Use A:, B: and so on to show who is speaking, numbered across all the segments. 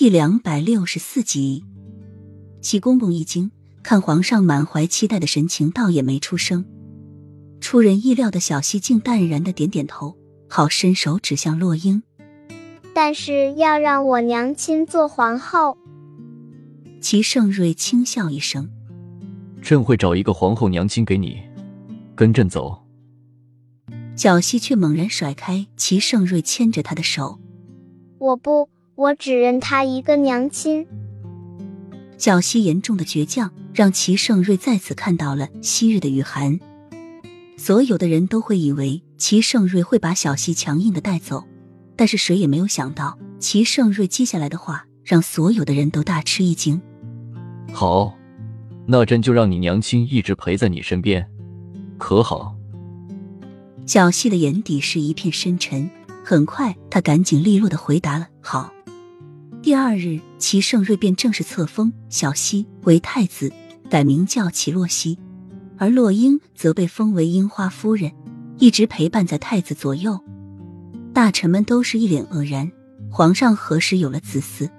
A: 第两百六十四集，齐公公一惊，看皇上满怀期待的神情，倒也没出声。出人意料的小西竟淡然的点点头，好伸手指向洛英。
B: 但是要让我娘亲做皇后。
A: 齐盛瑞轻笑一声：“
C: 朕会找一个皇后娘亲给你，跟朕走。”
A: 小西却猛然甩开齐盛瑞牵着他的手：“
B: 我不。”我只认他一个娘亲。
A: 小溪严重的倔强让齐盛瑞再次看到了昔日的雨涵。所有的人都会以为齐盛瑞会把小溪强硬的带走，但是谁也没有想到齐盛瑞接下来的话让所有的人都大吃一惊。
C: 好，那朕就让你娘亲一直陪在你身边，可好？
A: 小溪的眼底是一片深沉，很快他赶紧利落的回答了：“好。”第二日，齐盛瑞便正式册封小西为太子，改名叫齐洛西，而洛英则被封为樱花夫人，一直陪伴在太子左右。大臣们都是一脸愕然，皇上何时有了子嗣？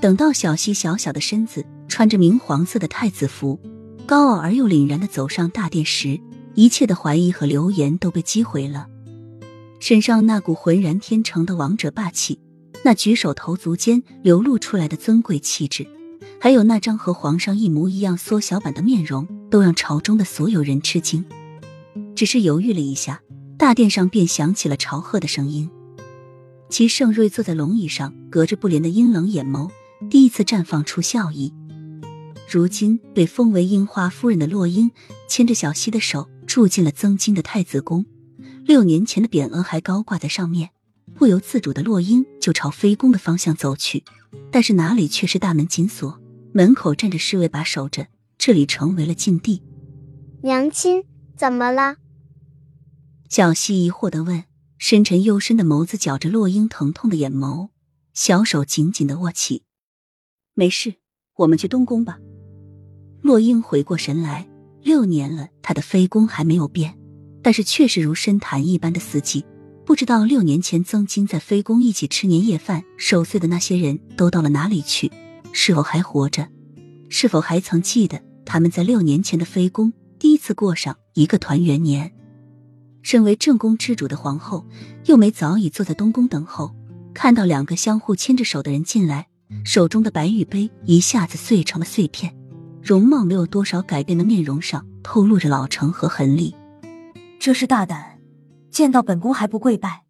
A: 等到小西小小的身子穿着明黄色的太子服，高傲而又凛然的走上大殿时，一切的怀疑和流言都被击毁了，身上那股浑然天成的王者霸气。那举手投足间流露出来的尊贵气质，还有那张和皇上一模一样缩小版的面容，都让朝中的所有人吃惊。只是犹豫了一下，大殿上便响起了朝贺的声音。齐盛瑞坐在龙椅上，隔着不莲的阴冷眼眸，第一次绽放出笑意。如今被封为樱花夫人的洛英，牵着小溪的手，住进了曾经的太子宫。六年前的匾额还高挂在上面。不由自主的，落英就朝飞宫的方向走去，但是哪里却是大门紧锁，门口站着侍卫把守着，这里成为了禁地。
B: 娘亲，怎么了？
A: 小溪疑惑的问，深沉幽深的眸子绞着落英疼痛的眼眸，小手紧紧的握起。没事，我们去东宫吧。落英回过神来，六年了，他的飞宫还没有变，但是却是如深潭一般的死寂。不知道六年前曾经在妃宫一起吃年夜饭守岁的那些人都到了哪里去？是否还活着？是否还曾记得他们在六年前的妃宫第一次过上一个团圆年？身为正宫之主的皇后幼梅早已坐在东宫等候，看到两个相互牵着手的人进来，手中的白玉杯一下子碎成了碎片，容貌没有多少改变的面容上透露着老成和狠厉。
D: 这是大胆。见到本宫还不跪拜？